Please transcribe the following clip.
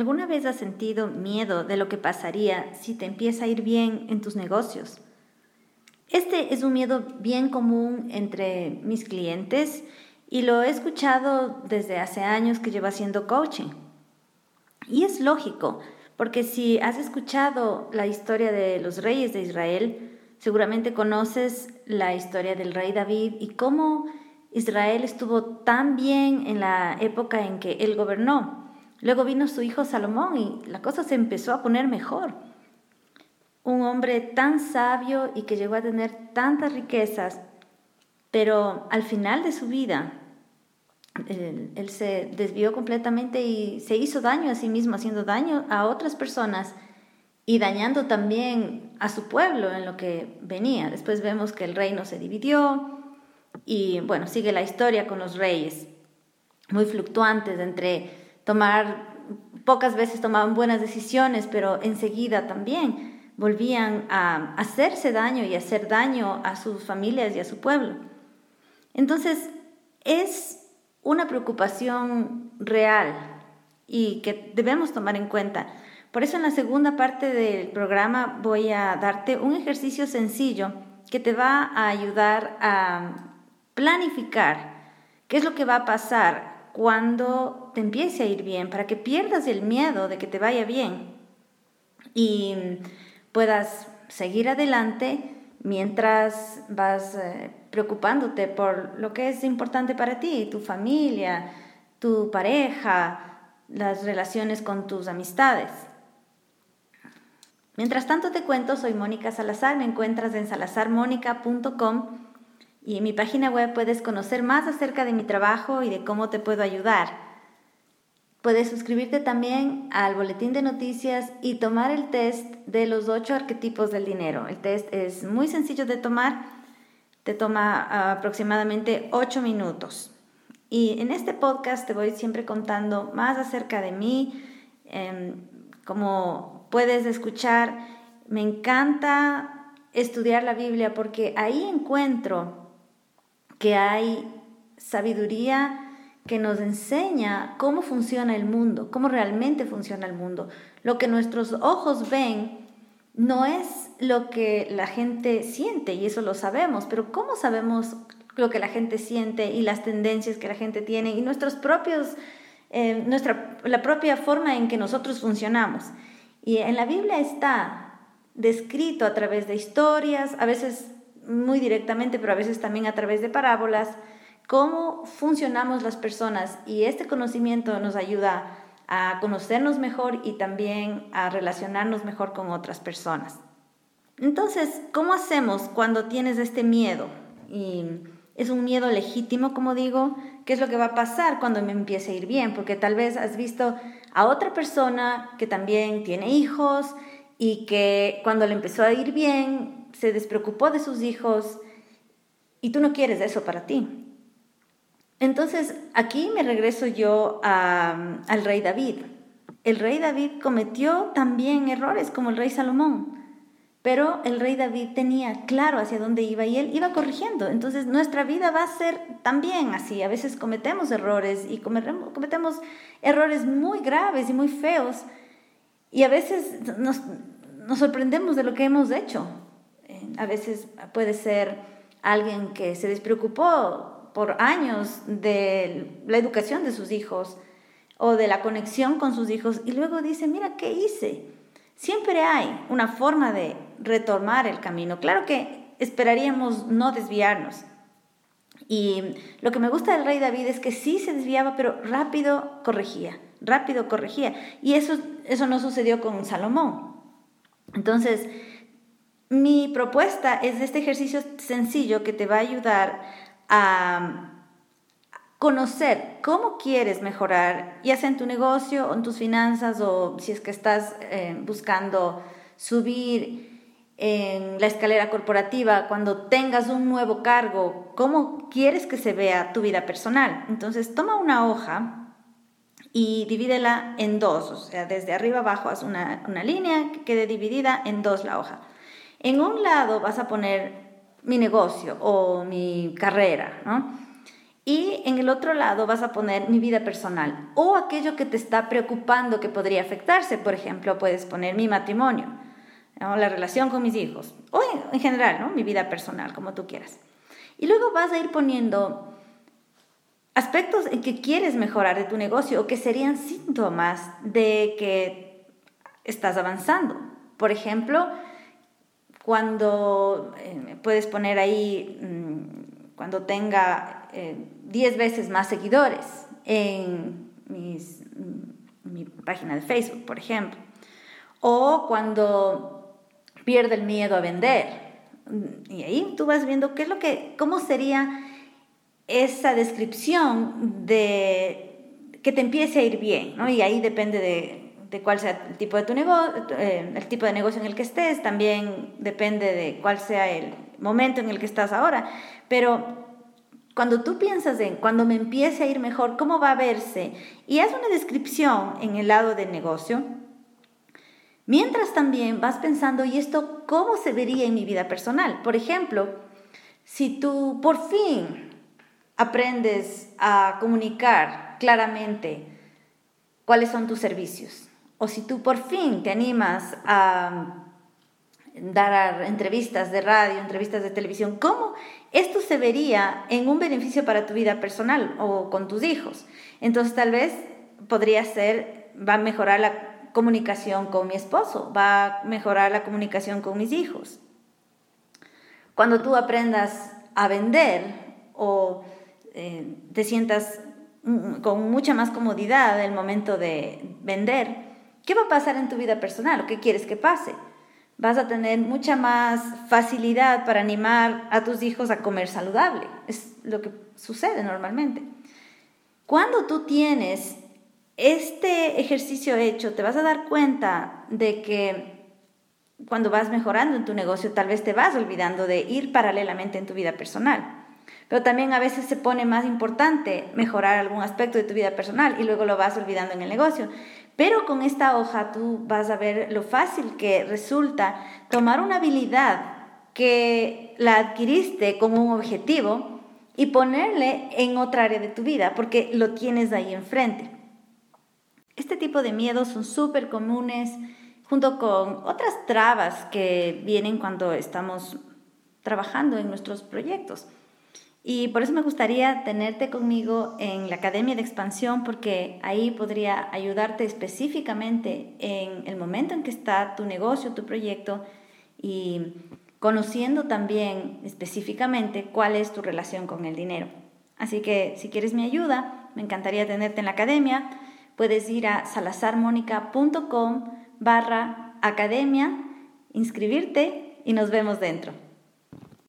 ¿Alguna vez has sentido miedo de lo que pasaría si te empieza a ir bien en tus negocios? Este es un miedo bien común entre mis clientes y lo he escuchado desde hace años que llevo haciendo coaching. Y es lógico, porque si has escuchado la historia de los reyes de Israel, seguramente conoces la historia del rey David y cómo Israel estuvo tan bien en la época en que él gobernó. Luego vino su hijo Salomón y la cosa se empezó a poner mejor. Un hombre tan sabio y que llegó a tener tantas riquezas, pero al final de su vida, él, se desvió completamente y se hizo daño a sí mismo, haciendo daño a otras personas y dañando también a su pueblo en lo que venía. Después vemos que el reino se dividió y bueno, sigue la historia con los reyes, muy fluctuantes entre tomar, pocas veces tomaban buenas decisiones, pero enseguida también volvían a hacerse daño y hacer daño a sus familias y a su pueblo. Entonces, es una preocupación real y que debemos tomar en cuenta. Por eso en la segunda parte del programa voy a darte un ejercicio sencillo que te va a ayudar a planificar qué es lo que va a pasar cuando te empiece a ir bien, para que pierdas el miedo de que te vaya bien y puedas seguir adelante mientras vas eh, preocupándote por lo que es importante para ti, tu familia, tu pareja, las relaciones con tus amistades. Mientras tanto te cuento, soy Mónica Salazar, me encuentras en salazarmónica.com y en mi página web puedes conocer más acerca de mi trabajo y de cómo te puedo ayudar. Puedes suscribirte también al boletín de noticias y tomar el test de los ocho arquetipos del dinero. El test es muy sencillo de tomar, te toma aproximadamente ocho minutos. Y en este podcast te voy siempre contando más acerca de mí, em, como puedes escuchar, me encanta estudiar la Biblia porque ahí encuentro que hay sabiduría que nos enseña cómo funciona el mundo, cómo realmente funciona el mundo. Lo que nuestros ojos ven no es lo que la gente siente, y eso lo sabemos, pero ¿cómo sabemos lo que la gente siente y las tendencias que la gente tiene y nuestros propios, eh, nuestra, la propia forma en que nosotros funcionamos? Y en la Biblia está descrito a través de historias, a veces muy directamente, pero a veces también a través de parábolas, cómo funcionamos las personas y este conocimiento nos ayuda a conocernos mejor y también a relacionarnos mejor con otras personas. Entonces, ¿cómo hacemos cuando tienes este miedo? Y es un miedo legítimo, como digo, ¿qué es lo que va a pasar cuando me empiece a ir bien? Porque tal vez has visto a otra persona que también tiene hijos y que cuando le empezó a ir bien, se despreocupó de sus hijos y tú no quieres eso para ti. Entonces, aquí me regreso yo al rey David. El rey David cometió también errores como el rey Salomón, pero el rey David tenía claro hacia dónde iba y él iba corrigiendo. Entonces, nuestra vida va a ser también así. A veces cometemos errores y cometemos errores muy graves y muy feos y a veces nos, nos sorprendemos de lo que hemos hecho a veces puede ser alguien que se despreocupó por años de la educación de sus hijos o de la conexión con sus hijos y luego dice, mira, ¿qué hice? Siempre hay una forma de retomar el camino. Claro que esperaríamos no desviarnos. Y lo que me gusta del rey David es que sí se desviaba, pero rápido corregía, rápido corregía. Y eso, eso no sucedió con Salomón. Entonces, mi propuesta es este ejercicio sencillo que te va a ayudar a conocer cómo quieres mejorar, ya sea en tu negocio o en tus finanzas o si es que estás eh, buscando subir en la escalera corporativa, cuando tengas un nuevo cargo, cómo quieres que se vea tu vida personal. Entonces, toma una hoja y divídela en dos, o sea, desde arriba abajo haz una, una línea que quede dividida en dos la hoja. En un lado vas a poner mi negocio o mi carrera, ¿no? Y en el otro lado vas a poner mi vida personal o aquello que te está preocupando que podría afectarse. Por ejemplo, puedes poner mi matrimonio, o la relación con mis hijos, o en, general, ¿no? mi vida personal, como tú quieras. Y luego vas a ir poniendo aspectos en que quieres mejorar de tu negocio o que serían síntomas de que estás avanzando. Por ejemplo, cuando eh, puedes poner ahí, mm, cuando tenga 10 eh, veces más seguidores en mm, mi página de Facebook, por ejemplo. O cuando pierde el miedo a vender. Mm, y ahí tú vas viendo qué es lo que, cómo sería esa descripción de que te empiece a ir bien, ¿no? Y ahí depende de de cuál sea el tipo de tu negocio, eh, el tipo de negocio en el que estés, también depende de cuál sea el momento en el que estás ahora, pero cuando tú piensas en cuando me empiece a ir mejor, cómo va a verse y haz una descripción en el lado del negocio, mientras también vas pensando, ¿y esto cómo se vería en mi vida personal? Por ejemplo, si tú por fin aprendes a comunicar claramente cuáles son tus servicios, o si tú por fin te animas a dar entrevistas de radio, entrevistas de televisión, ¿cómo esto se vería en un beneficio para tu vida personal o con tus hijos? Entonces tal vez podría ser, va a mejorar la comunicación con mi esposo, va a mejorar la comunicación con mis hijos. Cuando tú aprendas a vender o eh, te sientas mm, con mucha más comodidad el momento de vender, ¿Qué va a pasar en tu vida personal o qué quieres que pase? Vas a tener mucha más facilidad para animar a tus hijos a comer saludable. Es lo que sucede normalmente. Cuando tú tienes este ejercicio hecho, te vas a dar cuenta de que cuando vas mejorando en tu negocio, tal vez te vas olvidando de ir paralelamente en tu vida personal. Pero también a veces se pone más importante mejorar algún aspecto de tu vida personal y luego lo vas olvidando en el negocio. Pero con esta hoja tú vas a ver lo fácil que resulta tomar una habilidad que la adquiriste como un objetivo y ponerle en otra área de tu vida, porque lo tienes ahí enfrente. Este tipo de miedos son súper comunes junto con otras trabas que vienen cuando estamos trabajando en nuestros proyectos. Y por eso me gustaría tenerte conmigo en la Academia de Expansión porque ahí podría ayudarte específicamente en el momento en que está tu negocio, tu proyecto y conociendo también específicamente cuál es tu relación con el dinero. Así que si quieres mi ayuda, me encantaría tenerte en la academia. Puedes ir a salazarmonica.com barra academia, inscribirte y nos vemos dentro.